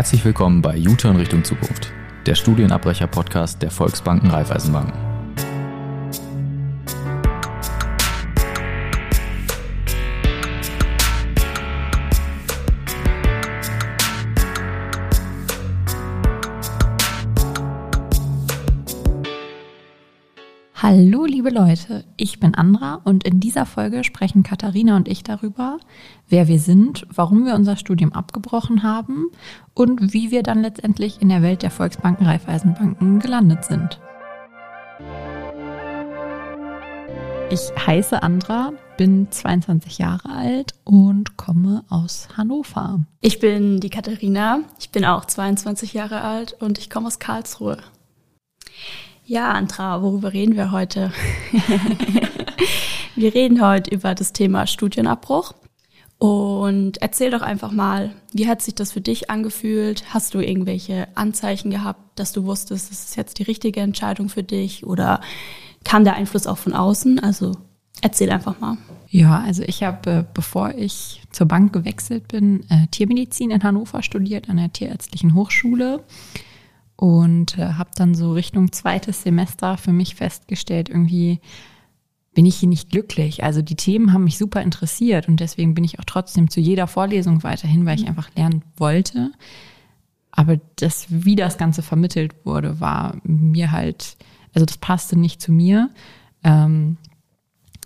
Herzlich willkommen bei U-Turn Richtung Zukunft, der Studienabbrecher-Podcast der Volksbanken Raiffeisenbanken. Hallo liebe Leute, ich bin Andra und in dieser Folge sprechen Katharina und ich darüber, wer wir sind, warum wir unser Studium abgebrochen haben und wie wir dann letztendlich in der Welt der Volksbanken Raiffeisenbanken gelandet sind. Ich heiße Andra, bin 22 Jahre alt und komme aus Hannover. Ich bin die Katharina, ich bin auch 22 Jahre alt und ich komme aus Karlsruhe. Ja, Andra, worüber reden wir heute? wir reden heute über das Thema Studienabbruch. Und erzähl doch einfach mal, wie hat sich das für dich angefühlt? Hast du irgendwelche Anzeichen gehabt, dass du wusstest, das ist jetzt die richtige Entscheidung für dich? Oder kam der Einfluss auch von außen? Also erzähl einfach mal. Ja, also ich habe, äh, bevor ich zur Bank gewechselt bin, äh, Tiermedizin in Hannover studiert an der Tierärztlichen Hochschule und äh, habe dann so Richtung zweites Semester für mich festgestellt, irgendwie bin ich hier nicht glücklich. Also die Themen haben mich super interessiert und deswegen bin ich auch trotzdem zu jeder Vorlesung weiterhin, weil ich mhm. einfach lernen wollte. Aber das, wie das Ganze vermittelt wurde, war mir halt, also das passte nicht zu mir, ähm,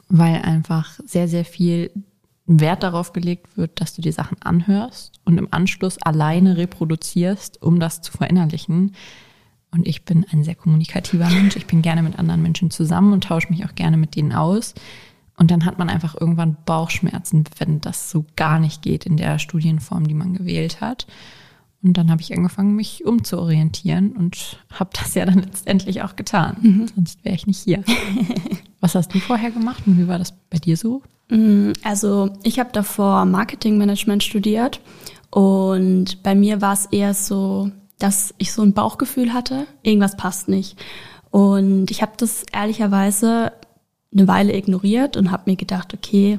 weil einfach sehr, sehr viel Wert darauf gelegt wird, dass du die Sachen anhörst und im Anschluss alleine reproduzierst, um das zu verinnerlichen. Und ich bin ein sehr kommunikativer Mensch. Ich bin gerne mit anderen Menschen zusammen und tausche mich auch gerne mit denen aus. Und dann hat man einfach irgendwann Bauchschmerzen, wenn das so gar nicht geht in der Studienform, die man gewählt hat. Und dann habe ich angefangen, mich umzuorientieren und habe das ja dann letztendlich auch getan. Mhm. Sonst wäre ich nicht hier. Was hast du vorher gemacht und wie war das bei dir so? Mm, also ich habe davor Marketingmanagement studiert und bei mir war es eher so, dass ich so ein Bauchgefühl hatte, irgendwas passt nicht. Und ich habe das ehrlicherweise eine Weile ignoriert und habe mir gedacht, okay,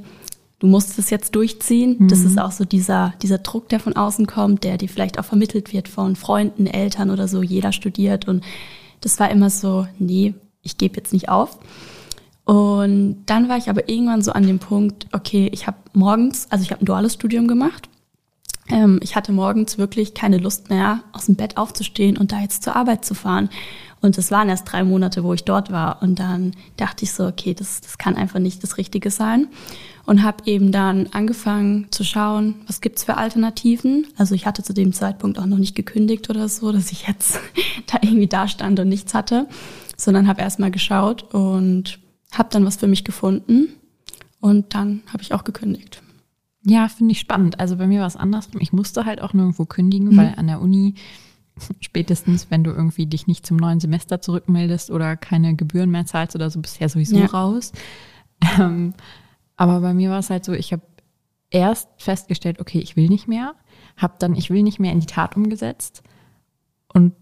du musst es jetzt durchziehen. Mhm. Das ist auch so dieser, dieser Druck, der von außen kommt, der dir vielleicht auch vermittelt wird von Freunden, Eltern oder so. Jeder studiert und das war immer so, nee, ich gebe jetzt nicht auf. Und dann war ich aber irgendwann so an dem Punkt, okay, ich habe morgens, also ich habe ein duales Studium gemacht. Ähm, ich hatte morgens wirklich keine Lust mehr, aus dem Bett aufzustehen und da jetzt zur Arbeit zu fahren. Und es waren erst drei Monate, wo ich dort war. Und dann dachte ich so, okay, das, das kann einfach nicht das Richtige sein. Und habe eben dann angefangen zu schauen, was gibt's für Alternativen. Also ich hatte zu dem Zeitpunkt auch noch nicht gekündigt oder so, dass ich jetzt da irgendwie da stand und nichts hatte, sondern habe erstmal geschaut und habe dann was für mich gefunden und dann habe ich auch gekündigt. Ja, finde ich spannend. Also bei mir war es andersrum. Ich musste halt auch nirgendwo kündigen, mhm. weil an der Uni spätestens, wenn du irgendwie dich nicht zum neuen Semester zurückmeldest oder keine Gebühren mehr zahlst oder so, bist ja sowieso ja. raus. Ähm, aber bei mir war es halt so, ich habe erst festgestellt, okay, ich will nicht mehr, habe dann, ich will nicht mehr in die Tat umgesetzt und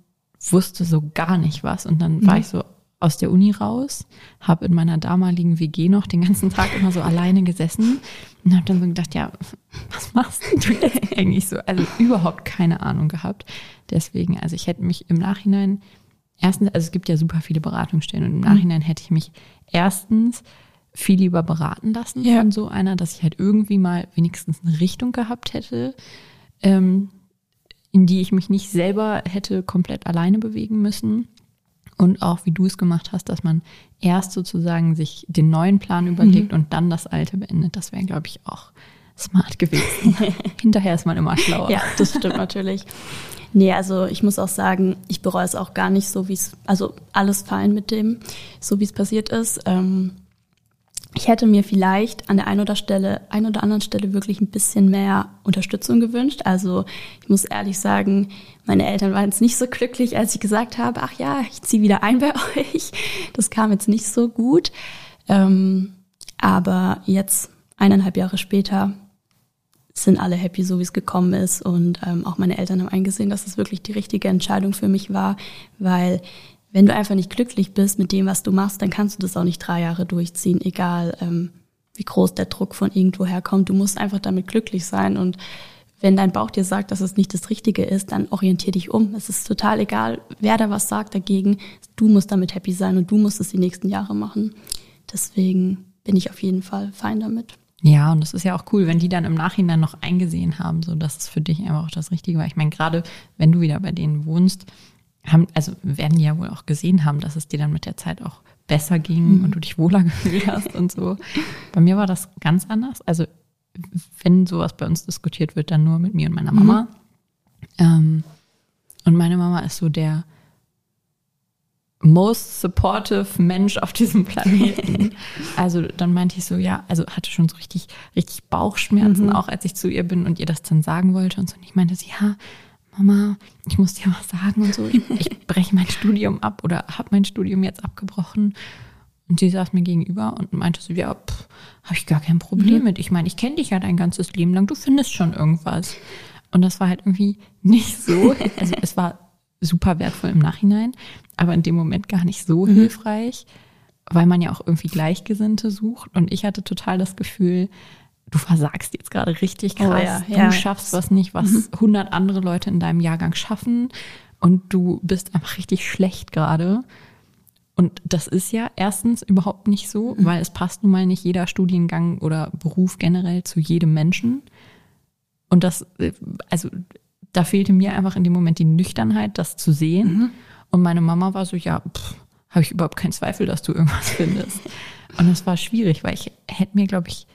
wusste so gar nicht was. Und dann mhm. war ich so, aus der Uni raus, habe in meiner damaligen WG noch den ganzen Tag immer so alleine gesessen und habe dann so gedacht, ja, was machst du jetzt eigentlich so? Also überhaupt keine Ahnung gehabt. Deswegen, also ich hätte mich im Nachhinein erstens, also es gibt ja super viele Beratungsstellen und im mhm. Nachhinein hätte ich mich erstens viel lieber beraten lassen ja. von so einer, dass ich halt irgendwie mal wenigstens eine Richtung gehabt hätte, ähm, in die ich mich nicht selber hätte komplett alleine bewegen müssen. Und auch wie du es gemacht hast, dass man erst sozusagen sich den neuen Plan überlegt mhm. und dann das alte beendet. Das wäre, glaube ich, auch smart gewesen. Hinterher ist man immer schlauer. Ja, das stimmt natürlich. Nee, also ich muss auch sagen, ich bereue es auch gar nicht so, wie es, also alles fein mit dem, so wie es passiert ist. Ähm, ich hätte mir vielleicht an der einen oder Stelle, ein oder anderen Stelle wirklich ein bisschen mehr Unterstützung gewünscht. Also ich muss ehrlich sagen, meine Eltern waren jetzt nicht so glücklich, als ich gesagt habe, ach ja, ich ziehe wieder ein bei euch. Das kam jetzt nicht so gut. Ähm, aber jetzt, eineinhalb Jahre später, sind alle happy, so wie es gekommen ist. Und ähm, auch meine Eltern haben eingesehen, dass es wirklich die richtige Entscheidung für mich war, weil wenn du einfach nicht glücklich bist mit dem, was du machst, dann kannst du das auch nicht drei Jahre durchziehen, egal ähm, wie groß der Druck von irgendwo herkommt. Du musst einfach damit glücklich sein und wenn dein Bauch dir sagt, dass es nicht das Richtige ist, dann orientier dich um. Es ist total egal, wer da was sagt dagegen. Du musst damit happy sein und du musst es die nächsten Jahre machen. Deswegen bin ich auf jeden Fall fein damit. Ja, und es ist ja auch cool, wenn die dann im Nachhinein noch eingesehen haben, so dass es für dich einfach auch das Richtige war. Ich meine, gerade wenn du wieder bei denen wohnst, haben, also werden die ja wohl auch gesehen haben, dass es dir dann mit der Zeit auch besser ging mhm. und du dich wohler gefühlt hast und so. Bei mir war das ganz anders. Also wenn sowas bei uns diskutiert wird, dann nur mit mir und meiner Mama. Mhm. Ähm, und meine Mama ist so der most supportive Mensch auf diesem Planeten. Also dann meinte ich so, ja, also hatte schon so richtig, richtig Bauchschmerzen, mhm. auch als ich zu ihr bin und ihr das dann sagen wollte und so. Und ich meinte so, ja, Mama, ich muss dir was sagen und so. Ich, ich breche mein Studium ab oder habe mein Studium jetzt abgebrochen. Und sie saß mir gegenüber und meinte so, ja, habe ich gar kein Problem mhm. mit. Ich meine, ich kenne dich ja dein ganzes Leben lang, du findest schon irgendwas. Und das war halt irgendwie nicht so. Also es war super wertvoll im Nachhinein, aber in dem Moment gar nicht so mhm. hilfreich, weil man ja auch irgendwie Gleichgesinnte sucht. Und ich hatte total das Gefühl, du versagst jetzt gerade richtig krass. Oh ja, du ja. schaffst was nicht, was mhm. 100 andere Leute in deinem Jahrgang schaffen. Und du bist einfach richtig schlecht gerade. Und das ist ja erstens überhaupt nicht so, mhm. weil es passt nun mal nicht jeder Studiengang oder Beruf generell zu jedem Menschen. Und das, äh, also da fehlte mir einfach in dem Moment die Nüchternheit, das zu sehen. Mhm. Und meine Mama war so, ja, habe ich überhaupt keinen Zweifel, dass du irgendwas findest. Und das war schwierig, weil ich hätte mir, glaube ich,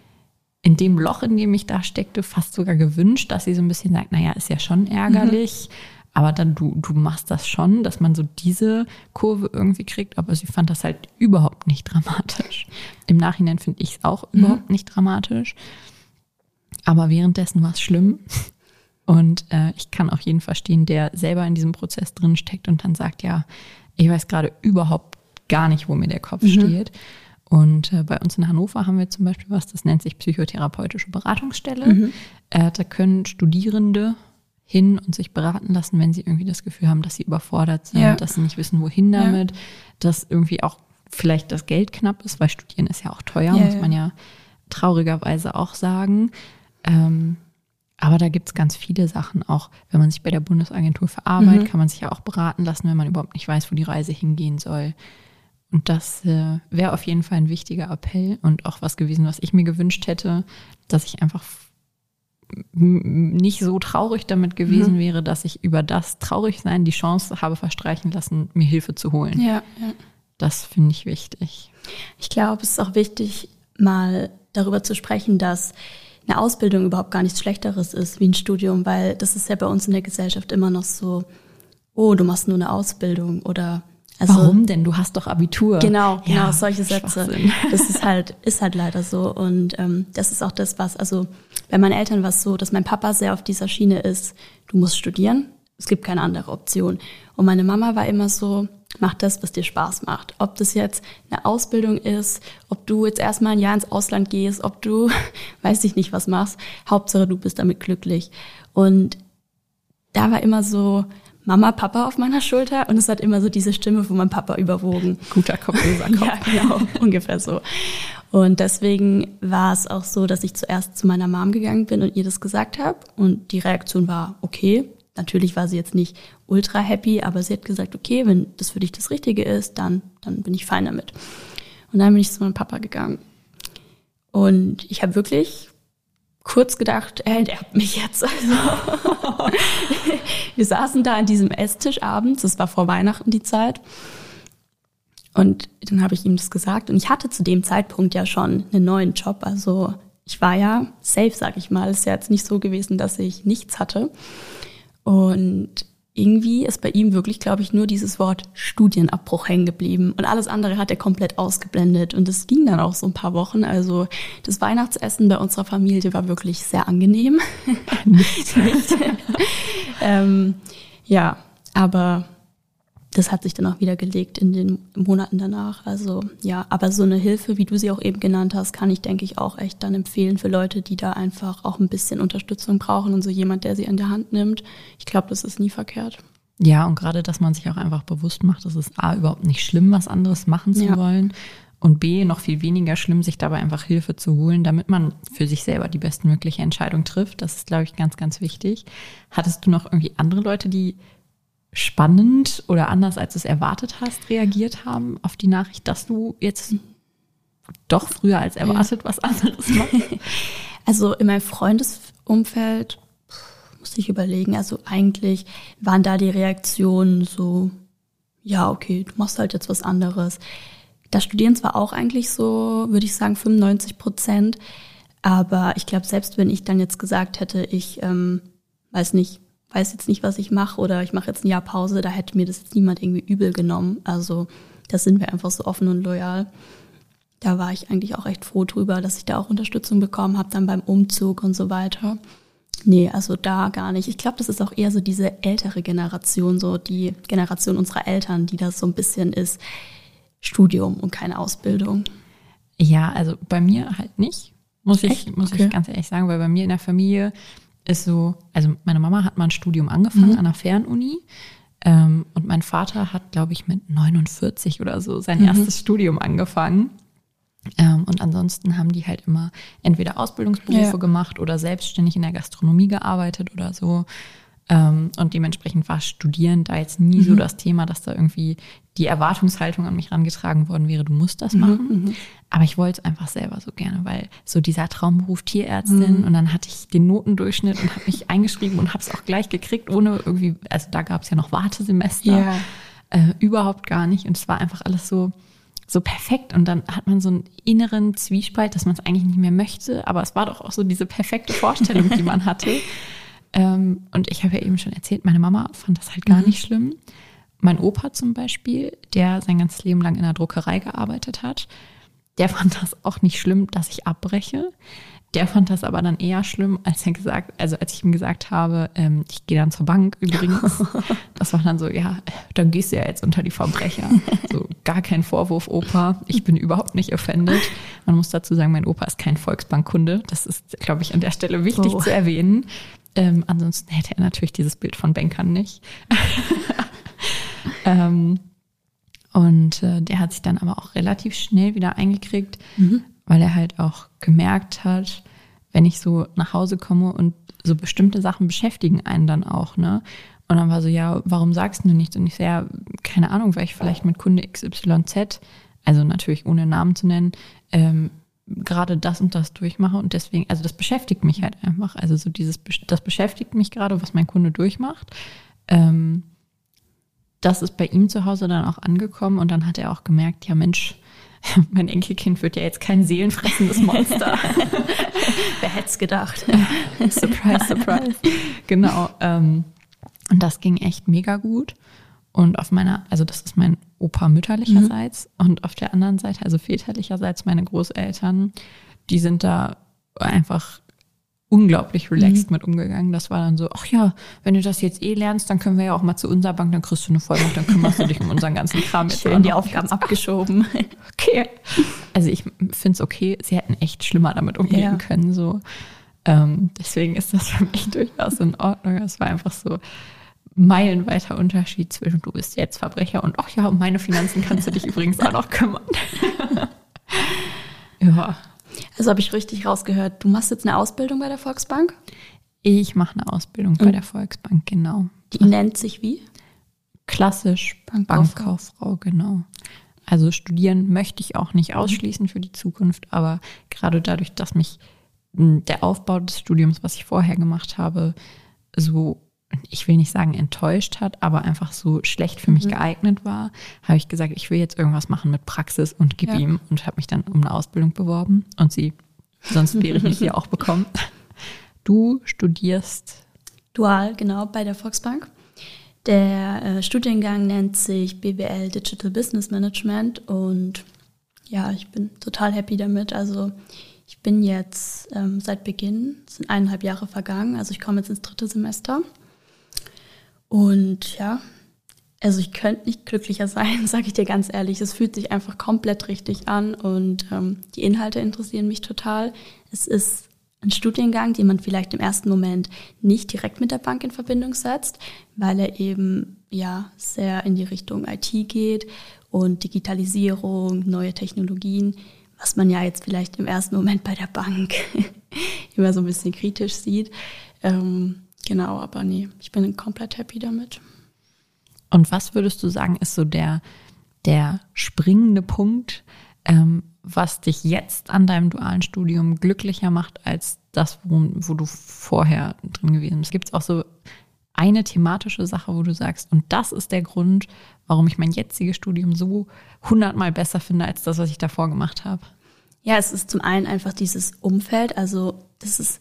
in dem Loch, in dem ich da steckte, fast sogar gewünscht, dass sie so ein bisschen sagt, naja, ist ja schon ärgerlich, mhm. aber dann du, du machst das schon, dass man so diese Kurve irgendwie kriegt, aber sie fand das halt überhaupt nicht dramatisch. Im Nachhinein finde ich es auch mhm. überhaupt nicht dramatisch. Aber währenddessen war es schlimm. Und äh, ich kann auch jeden verstehen, der selber in diesem Prozess drin steckt und dann sagt, ja, ich weiß gerade überhaupt gar nicht, wo mir der Kopf mhm. steht. Und äh, bei uns in Hannover haben wir zum Beispiel was, das nennt sich psychotherapeutische Beratungsstelle. Mhm. Äh, da können Studierende hin und sich beraten lassen, wenn sie irgendwie das Gefühl haben, dass sie überfordert sind, ja. dass sie nicht wissen, wohin damit, ja. dass irgendwie auch vielleicht das Geld knapp ist, weil Studieren ist ja auch teuer, ja, muss man ja traurigerweise auch sagen. Ähm, aber da gibt's ganz viele Sachen, auch wenn man sich bei der Bundesagentur für Arbeit, mhm. kann man sich ja auch beraten lassen, wenn man überhaupt nicht weiß, wo die Reise hingehen soll. Und das äh, wäre auf jeden Fall ein wichtiger Appell und auch was gewesen, was ich mir gewünscht hätte, dass ich einfach nicht so traurig damit gewesen mhm. wäre, dass ich über das Traurigsein die Chance habe verstreichen lassen, mir Hilfe zu holen. Ja, ja. Das finde ich wichtig. Ich glaube, es ist auch wichtig, mal darüber zu sprechen, dass eine Ausbildung überhaupt gar nichts Schlechteres ist wie ein Studium, weil das ist ja bei uns in der Gesellschaft immer noch so, oh, du machst nur eine Ausbildung oder also, Warum denn? Du hast doch Abitur. Genau, genau, ja, solche Sätze. Das ist halt, ist halt leider so. Und ähm, das ist auch das, was, also bei meinen Eltern war es so, dass mein Papa sehr auf dieser Schiene ist, du musst studieren, es gibt keine andere Option. Und meine Mama war immer so, mach das, was dir Spaß macht. Ob das jetzt eine Ausbildung ist, ob du jetzt erstmal ein Jahr ins Ausland gehst, ob du, weiß ich nicht, was machst. Hauptsache, du bist damit glücklich. Und da war immer so Mama, Papa auf meiner Schulter und es hat immer so diese Stimme von meinem Papa überwogen. Guter Kopf, böser Kopf. ja, genau, ungefähr so. Und deswegen war es auch so, dass ich zuerst zu meiner Mom gegangen bin und ihr das gesagt habe. Und die Reaktion war, okay, Natürlich war sie jetzt nicht ultra happy, aber sie hat gesagt, okay, wenn das für dich das Richtige ist, dann, dann bin ich fein damit. Und dann bin ich zu meinem Papa gegangen. Und ich habe wirklich kurz gedacht, er enterbt mich jetzt. Also, wir saßen da an diesem Esstisch abends, das war vor Weihnachten die Zeit. Und dann habe ich ihm das gesagt. Und ich hatte zu dem Zeitpunkt ja schon einen neuen Job. Also ich war ja safe, sag ich mal. Es ist ja jetzt nicht so gewesen, dass ich nichts hatte. Und irgendwie ist bei ihm wirklich, glaube ich, nur dieses Wort Studienabbruch hängen geblieben. Und alles andere hat er komplett ausgeblendet. Und das ging dann auch so ein paar Wochen. Also das Weihnachtsessen bei unserer Familie war wirklich sehr angenehm. Nicht. ähm, ja, aber das hat sich dann auch wieder gelegt in den Monaten danach. Also ja, aber so eine Hilfe, wie du sie auch eben genannt hast, kann ich, denke ich, auch echt dann empfehlen für Leute, die da einfach auch ein bisschen Unterstützung brauchen und so jemand, der sie an der Hand nimmt. Ich glaube, das ist nie verkehrt. Ja, und gerade, dass man sich auch einfach bewusst macht, es ist A, überhaupt nicht schlimm, was anderes machen zu ja. wollen. und B, noch viel weniger schlimm, sich dabei einfach Hilfe zu holen, damit man für sich selber die bestmögliche Entscheidung trifft. Das ist, glaube ich, ganz, ganz wichtig. Hattest du noch irgendwie andere Leute, die spannend oder anders, als du es erwartet hast, reagiert haben auf die Nachricht, dass du jetzt doch früher als erwartet was anderes machst? Also in meinem Freundesumfeld muss ich überlegen. Also eigentlich waren da die Reaktionen so, ja, okay, du machst halt jetzt was anderes. Da studieren zwar auch eigentlich so, würde ich sagen, 95 Prozent, aber ich glaube, selbst wenn ich dann jetzt gesagt hätte, ich ähm, weiß nicht, weiß jetzt nicht, was ich mache oder ich mache jetzt ein Jahr Pause, da hätte mir das jetzt niemand irgendwie übel genommen. Also da sind wir einfach so offen und loyal. Da war ich eigentlich auch echt froh drüber, dass ich da auch Unterstützung bekommen habe, dann beim Umzug und so weiter. Nee, also da gar nicht. Ich glaube, das ist auch eher so diese ältere Generation, so die Generation unserer Eltern, die das so ein bisschen ist. Studium und keine Ausbildung. Ja, also bei mir halt nicht, muss ich, muss okay. ich ganz ehrlich sagen, weil bei mir in der Familie ist so, also meine Mama hat mal ein Studium angefangen mhm. an einer Fernuni ähm, und mein Vater hat, glaube ich, mit 49 oder so sein mhm. erstes Studium angefangen. Ähm, und ansonsten haben die halt immer entweder Ausbildungsberufe ja. gemacht oder selbstständig in der Gastronomie gearbeitet oder so. Ähm, und dementsprechend war Studieren da jetzt nie mhm. so das Thema, dass da irgendwie die Erwartungshaltung an mich rangetragen worden wäre, du musst das mhm, machen. Mhm. Aber ich wollte es einfach selber so gerne, weil so dieser Traumberuf Tierärztin mhm. und dann hatte ich den Notendurchschnitt und habe mich eingeschrieben und habe es auch gleich gekriegt, ohne irgendwie, also da gab es ja noch Wartesemester, ja. äh, überhaupt gar nicht. Und es war einfach alles so, so perfekt und dann hat man so einen inneren Zwiespalt, dass man es eigentlich nicht mehr möchte, aber es war doch auch so diese perfekte Vorstellung, die man hatte. Ähm, und ich habe ja eben schon erzählt, meine Mama fand das halt gar mhm. nicht schlimm. Mein Opa zum Beispiel, der sein ganzes Leben lang in der Druckerei gearbeitet hat, der fand das auch nicht schlimm, dass ich abbreche. Der fand das aber dann eher schlimm, als er gesagt, also als ich ihm gesagt habe, ähm, ich gehe dann zur Bank übrigens. Das war dann so, ja, dann gehst du ja jetzt unter die Verbrecher. So gar kein Vorwurf, Opa. Ich bin überhaupt nicht offended. Man muss dazu sagen, mein Opa ist kein Volksbankkunde. Das ist, glaube ich, an der Stelle wichtig oh. zu erwähnen. Ähm, ansonsten hätte er natürlich dieses Bild von Bankern nicht. Ähm, und äh, der hat sich dann aber auch relativ schnell wieder eingekriegt, mhm. weil er halt auch gemerkt hat, wenn ich so nach Hause komme und so bestimmte Sachen beschäftigen einen dann auch, ne? Und dann war so, ja, warum sagst du nichts? Und ich so, ja, keine Ahnung, weil ich vielleicht mit Kunde XYZ, also natürlich ohne Namen zu nennen, ähm, gerade das und das durchmache und deswegen, also das beschäftigt mich halt einfach. Also so dieses, das beschäftigt mich gerade, was mein Kunde durchmacht. Ähm, das ist bei ihm zu Hause dann auch angekommen und dann hat er auch gemerkt, ja Mensch, mein Enkelkind wird ja jetzt kein seelenfressendes Monster. Wer hätte es gedacht? surprise, surprise. Genau. Ähm, und das ging echt mega gut. Und auf meiner, also das ist mein Opa mütterlicherseits mhm. und auf der anderen Seite, also väterlicherseits meine Großeltern, die sind da einfach unglaublich relaxed mhm. mit umgegangen. Das war dann so, ach ja, wenn du das jetzt eh lernst, dann können wir ja auch mal zu unserer Bank, dann kriegst du eine Vollmacht, dann kümmerst du dich um unseren ganzen Kram. Jetzt Schön die Aufgaben abgeschoben. Okay. Also ich finde es okay, sie hätten echt schlimmer damit umgehen ja. können. So. Ähm, deswegen ist das für mich durchaus in Ordnung. Es war einfach so, meilenweiter Unterschied zwischen du bist jetzt Verbrecher und ach ja, um meine Finanzen kannst du dich übrigens auch noch kümmern. ja. Also habe ich richtig rausgehört, du machst jetzt eine Ausbildung bei der Volksbank? Ich mache eine Ausbildung bei der Volksbank, genau. Die Was? nennt sich wie? Klassisch Bankkauffrau. Bankkauffrau, genau. Also studieren möchte ich auch nicht ausschließen für die Zukunft, aber gerade dadurch, dass mich der Aufbau des Studiums, was ich vorher gemacht habe, so ich will nicht sagen enttäuscht hat, aber einfach so schlecht für mich mhm. geeignet war, habe ich gesagt, ich will jetzt irgendwas machen mit Praxis und gib ja. ihm und habe mich dann um eine Ausbildung beworben und sie, sonst wäre ich nicht sie auch bekommen. Du studierst dual, genau, bei der Volksbank. Der äh, Studiengang nennt sich BWL Digital Business Management und ja, ich bin total happy damit. Also ich bin jetzt ähm, seit Beginn, sind eineinhalb Jahre vergangen, also ich komme jetzt ins dritte Semester und ja, also ich könnte nicht glücklicher sein, sage ich dir ganz ehrlich. Es fühlt sich einfach komplett richtig an und ähm, die Inhalte interessieren mich total. Es ist ein Studiengang, den man vielleicht im ersten Moment nicht direkt mit der Bank in Verbindung setzt, weil er eben ja sehr in die Richtung IT geht und Digitalisierung, neue Technologien, was man ja jetzt vielleicht im ersten Moment bei der Bank immer so ein bisschen kritisch sieht. Ähm, genau, aber nee, ich bin komplett happy damit. Und was würdest du sagen, ist so der, der springende Punkt, ähm, was dich jetzt an deinem dualen Studium glücklicher macht als das, wo, wo du vorher drin gewesen bist? Gibt es auch so eine thematische Sache, wo du sagst, und das ist der Grund, warum ich mein jetziges Studium so hundertmal besser finde als das, was ich davor gemacht habe? Ja, es ist zum einen einfach dieses Umfeld. Also das ist,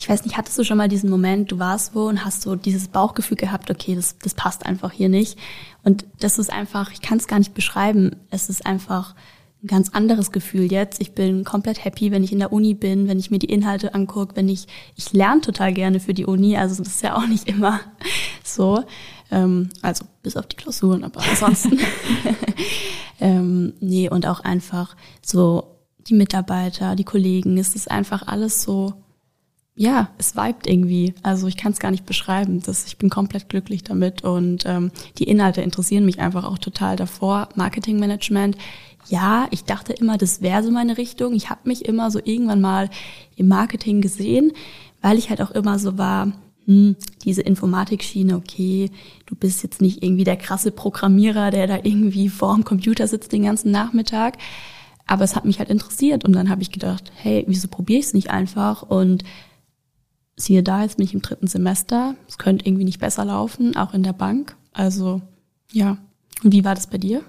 ich weiß nicht, hattest du schon mal diesen Moment, du warst wo und hast so dieses Bauchgefühl gehabt, okay, das, das passt einfach hier nicht. Und das ist einfach, ich kann es gar nicht beschreiben. Es ist einfach ein ganz anderes Gefühl jetzt. Ich bin komplett happy, wenn ich in der Uni bin, wenn ich mir die Inhalte angucke, wenn ich, ich lerne total gerne für die Uni, also das ist ja auch nicht immer so. Ähm, also bis auf die Klausuren, aber ansonsten. ähm, nee, und auch einfach so die Mitarbeiter, die Kollegen, es ist einfach alles so, ja, es vibet irgendwie. Also ich kann es gar nicht beschreiben. Das, ich bin komplett glücklich damit und ähm, die Inhalte interessieren mich einfach auch total davor. Marketingmanagement, ja, ich dachte immer, das wäre so meine Richtung. Ich habe mich immer so irgendwann mal im Marketing gesehen, weil ich halt auch immer so war, hm, diese Informatikschiene, okay, du bist jetzt nicht irgendwie der krasse Programmierer, der da irgendwie vorm Computer sitzt den ganzen Nachmittag. Aber es hat mich halt interessiert und dann habe ich gedacht, hey, wieso probiere ich es nicht einfach? Und siehe da, jetzt bin ich im dritten Semester. Es könnte irgendwie nicht besser laufen, auch in der Bank. Also ja. Und wie war das bei dir?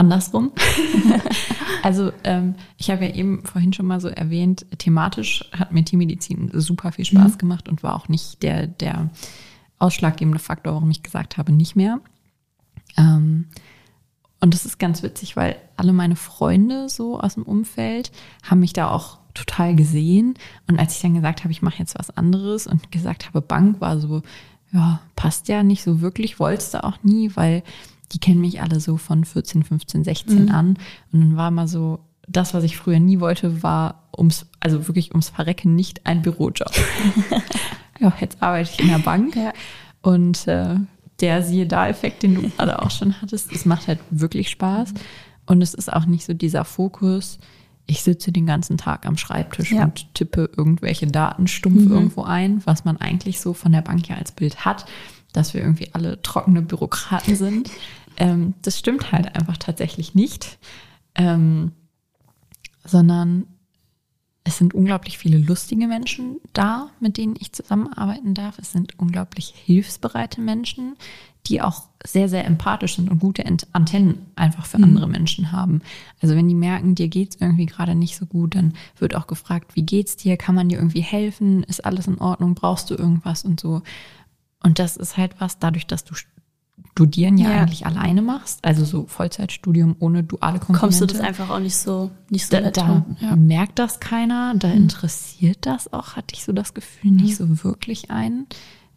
andersrum. also ähm, ich habe ja eben vorhin schon mal so erwähnt, thematisch hat mir Tiermedizin super viel Spaß mhm. gemacht und war auch nicht der, der ausschlaggebende Faktor, warum ich gesagt habe, nicht mehr. Ähm, und das ist ganz witzig, weil alle meine Freunde so aus dem Umfeld haben mich da auch total gesehen. Und als ich dann gesagt habe, ich mache jetzt was anderes und gesagt habe, Bank war so, ja, passt ja nicht so wirklich, wolltest du auch nie, weil die kennen mich alle so von 14, 15, 16 mhm. an. Und dann war mal so, das, was ich früher nie wollte, war ums, also wirklich ums Verrecken nicht ein Bürojob. ja, jetzt arbeite ich in der Bank. Ja. Und äh, der siehe da Effekt, den du gerade auch schon hattest, es macht halt wirklich Spaß. Und es ist auch nicht so dieser Fokus, ich sitze den ganzen Tag am Schreibtisch ja. und tippe irgendwelche Daten stumpf mhm. irgendwo ein, was man eigentlich so von der Bank ja als Bild hat, dass wir irgendwie alle trockene Bürokraten sind. Ähm, das stimmt halt einfach tatsächlich nicht, ähm, sondern es sind unglaublich viele lustige Menschen da, mit denen ich zusammenarbeiten darf. Es sind unglaublich hilfsbereite Menschen, die auch sehr, sehr empathisch sind und gute Antennen einfach für mhm. andere Menschen haben. Also wenn die merken, dir geht's irgendwie gerade nicht so gut, dann wird auch gefragt, wie geht's dir? Kann man dir irgendwie helfen? Ist alles in Ordnung? Brauchst du irgendwas und so? Und das ist halt was, dadurch, dass du Studieren ja, ja, eigentlich alleine machst, also so Vollzeitstudium ohne duale Komponente. Kommst du das einfach auch nicht so nicht so Da, da ja. merkt das keiner, da mhm. interessiert das auch, hatte ich so das Gefühl, nicht mhm. so wirklich ein.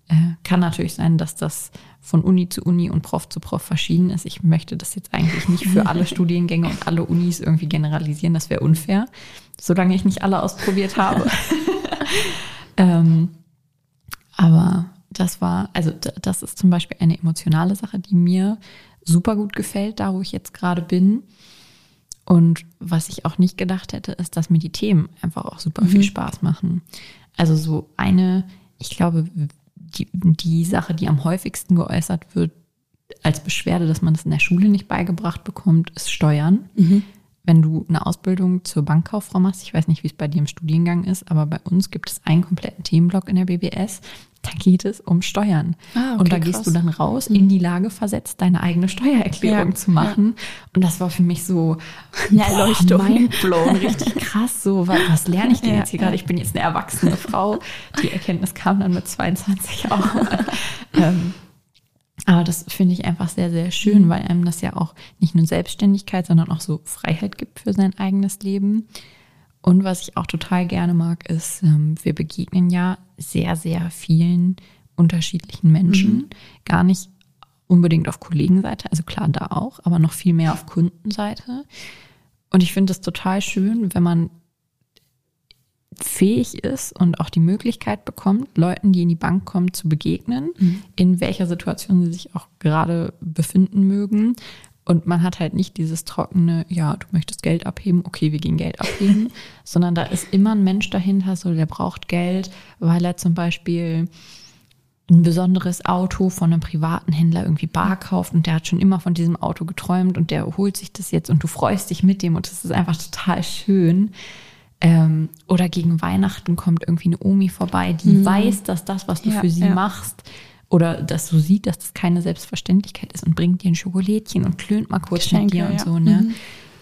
Äh, kann natürlich sein, dass das von Uni zu Uni und Prof zu Prof verschieden ist. Ich möchte das jetzt eigentlich nicht für alle Studiengänge und alle Unis irgendwie generalisieren, das wäre unfair, solange ich nicht alle ausprobiert habe. ähm, aber das war, also das ist zum Beispiel eine emotionale Sache, die mir super gut gefällt, da wo ich jetzt gerade bin. Und was ich auch nicht gedacht hätte, ist, dass mir die Themen einfach auch super mhm. viel Spaß machen. Also so eine, ich glaube, die, die Sache, die am häufigsten geäußert wird als Beschwerde, dass man das in der Schule nicht beigebracht bekommt, ist Steuern. Mhm. Wenn du eine Ausbildung zur Bankkauffrau machst, ich weiß nicht, wie es bei dir im Studiengang ist, aber bei uns gibt es einen kompletten Themenblock in der BBS, da geht es um Steuern. Ah, okay, und da krass. gehst du dann raus, in die Lage versetzt, deine eigene Steuererklärung ja, zu machen. Ja. Und das war für mich so eine Erleuchtung. Mindblown, richtig krass. So, was, was lerne ich denn ja, jetzt hier gerade? Ich bin jetzt eine erwachsene Frau. Die Erkenntnis kam dann mit 22 auch. ähm, aber das finde ich einfach sehr, sehr schön, mhm. weil einem das ja auch nicht nur Selbstständigkeit, sondern auch so Freiheit gibt für sein eigenes Leben. Und was ich auch total gerne mag, ist, ähm, wir begegnen ja sehr, sehr vielen unterschiedlichen Menschen. Mhm. Gar nicht unbedingt auf Kollegenseite, also klar da auch, aber noch viel mehr auf Kundenseite. Und ich finde es total schön, wenn man fähig ist und auch die Möglichkeit bekommt, Leuten, die in die Bank kommen, zu begegnen, mhm. in welcher Situation sie sich auch gerade befinden mögen Und man hat halt nicht dieses trockene, ja, du möchtest Geld abheben, okay, wir gehen Geld abheben, sondern da ist immer ein Mensch dahinter, so der braucht Geld, weil er zum Beispiel ein besonderes Auto von einem privaten Händler irgendwie bar kauft und der hat schon immer von diesem Auto geträumt und der holt sich das jetzt und du freust dich mit dem und das ist einfach total schön. Ähm, oder gegen Weihnachten kommt irgendwie eine Omi vorbei, die mhm. weiß, dass das, was du ja, für sie ja. machst, oder dass du siehst, dass das keine Selbstverständlichkeit ist und bringt dir ein Schokolädchen und klönt mal kurz Geschenke, mit dir und ja. so. Ne? Mhm.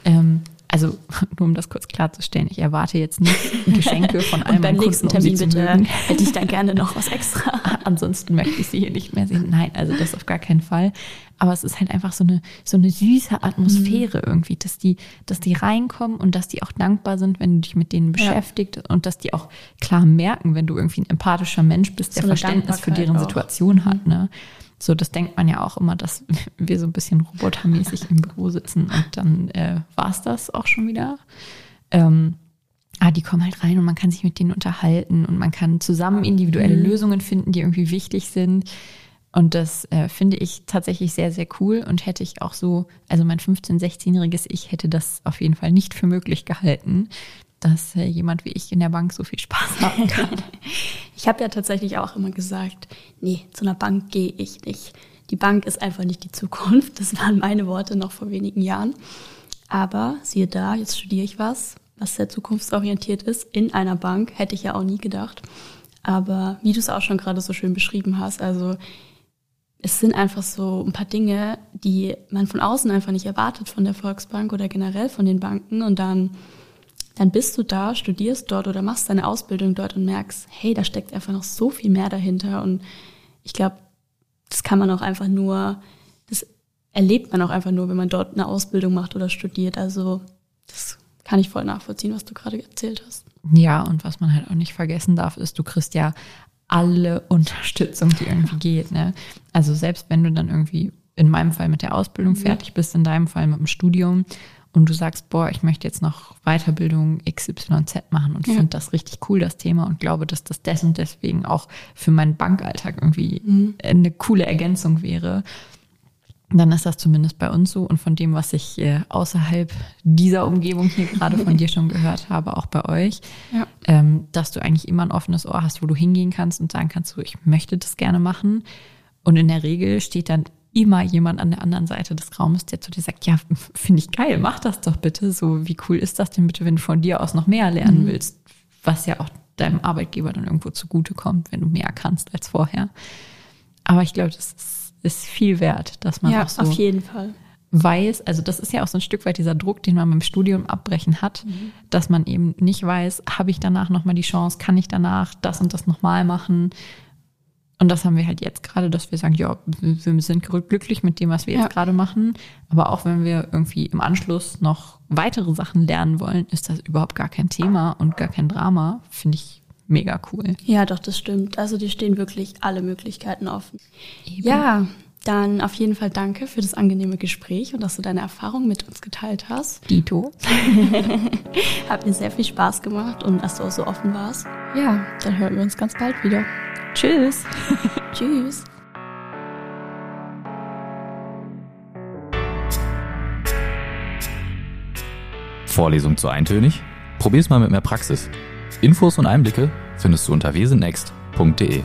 Ähm, also nur um das kurz klarzustellen, ich erwarte jetzt nicht Geschenke von einem beim nächsten Kunden, Termin um bitte hätte ich dann gerne noch was extra. Ansonsten möchte ich sie hier nicht mehr sehen. Nein, also das auf gar keinen Fall. Aber es ist halt einfach so eine so eine süße Atmosphäre mhm. irgendwie, dass die dass die reinkommen und dass die auch dankbar sind, wenn du dich mit denen beschäftigst ja. und dass die auch klar merken, wenn du irgendwie ein empathischer Mensch bist, der so Verständnis für deren auch. Situation mhm. hat. Ne? So, das denkt man ja auch immer, dass wir so ein bisschen robotermäßig im Büro sitzen und dann äh, war es das auch schon wieder. Ähm, ah, die kommen halt rein und man kann sich mit denen unterhalten und man kann zusammen individuelle mhm. Lösungen finden, die irgendwie wichtig sind. Und das äh, finde ich tatsächlich sehr, sehr cool und hätte ich auch so, also mein 15-, 16-jähriges Ich hätte das auf jeden Fall nicht für möglich gehalten, dass äh, jemand wie ich in der Bank so viel Spaß haben kann. ich habe ja tatsächlich auch immer gesagt, nee, zu einer Bank gehe ich nicht. Die Bank ist einfach nicht die Zukunft. Das waren meine Worte noch vor wenigen Jahren. Aber siehe da, jetzt studiere ich was, was sehr zukunftsorientiert ist, in einer Bank. Hätte ich ja auch nie gedacht. Aber wie du es auch schon gerade so schön beschrieben hast, also es sind einfach so ein paar Dinge, die man von außen einfach nicht erwartet von der Volksbank oder generell von den Banken. Und dann dann bist du da, studierst dort oder machst deine Ausbildung dort und merkst, hey, da steckt einfach noch so viel mehr dahinter. Und ich glaube, das kann man auch einfach nur, das erlebt man auch einfach nur, wenn man dort eine Ausbildung macht oder studiert. Also das kann ich voll nachvollziehen, was du gerade erzählt hast. Ja, und was man halt auch nicht vergessen darf, ist, du kriegst ja alle Unterstützung, die irgendwie geht. Ne? Also selbst wenn du dann irgendwie in meinem Fall mit der Ausbildung fertig bist, in deinem Fall mit dem Studium und du sagst, boah, ich möchte jetzt noch Weiterbildung XYZ machen und ja. finde das richtig cool, das Thema, und glaube, dass das dessen deswegen auch für meinen Bankalltag irgendwie mhm. eine coole Ergänzung wäre, dann ist das zumindest bei uns so. Und von dem, was ich äh, außerhalb dieser Umgebung hier gerade von dir schon gehört habe, auch bei euch, ja. ähm, dass du eigentlich immer ein offenes Ohr hast, wo du hingehen kannst und sagen kannst, so, ich möchte das gerne machen. Und in der Regel steht dann immer jemand an der anderen Seite des Raumes, der zu dir sagt, ja, finde ich geil, mach das doch bitte. So, wie cool ist das denn bitte, wenn du von dir aus noch mehr lernen mhm. willst, was ja auch deinem Arbeitgeber dann irgendwo zugutekommt, wenn du mehr kannst als vorher. Aber ich glaube, das ist, ist, viel wert, dass man ja, auch so auf jeden Fall weiß, also das ist ja auch so ein Stück weit dieser Druck, den man beim Studium abbrechen hat, mhm. dass man eben nicht weiß, habe ich danach nochmal die Chance, kann ich danach das und das nochmal machen, und das haben wir halt jetzt gerade, dass wir sagen, ja, wir sind glücklich mit dem, was wir jetzt ja. gerade machen. Aber auch wenn wir irgendwie im Anschluss noch weitere Sachen lernen wollen, ist das überhaupt gar kein Thema und gar kein Drama. Finde ich mega cool. Ja, doch, das stimmt. Also die stehen wirklich alle Möglichkeiten offen. Eben. Ja, dann auf jeden Fall danke für das angenehme Gespräch und dass du deine Erfahrungen mit uns geteilt hast. Dito. Hat mir sehr viel Spaß gemacht und dass du auch so offen warst. Ja, dann hören wir uns ganz bald wieder. Tschüss. Tschüss. Vorlesung zu eintönig? Probier's mal mit mehr Praxis. Infos und Einblicke findest du unter wesennext.de.